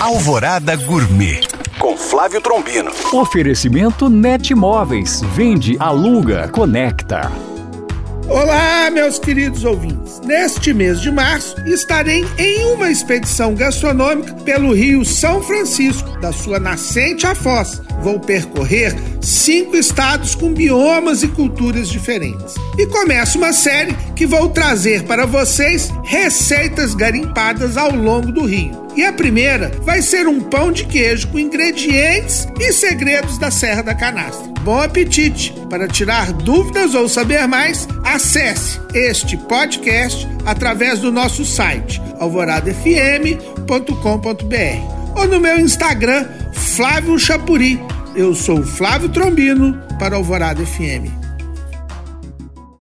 Alvorada Gourmet com Flávio Trombino. Oferecimento Net Móveis. Vende, aluga, conecta. Olá, meus queridos ouvintes. Neste mês de março, estarei em uma expedição gastronômica pelo Rio São Francisco, da sua nascente à foz. Vou percorrer cinco estados com biomas e culturas diferentes. E começo uma série que vou trazer para vocês receitas garimpadas ao longo do Rio. E a primeira vai ser um pão de queijo com ingredientes e segredos da Serra da Canastra. Bom apetite! Para tirar dúvidas ou saber mais, acesse este podcast através do nosso site alvoradafm.com.br ou no meu Instagram, Flávio Chapuri. Eu sou Flávio Trombino para Alvorada FM.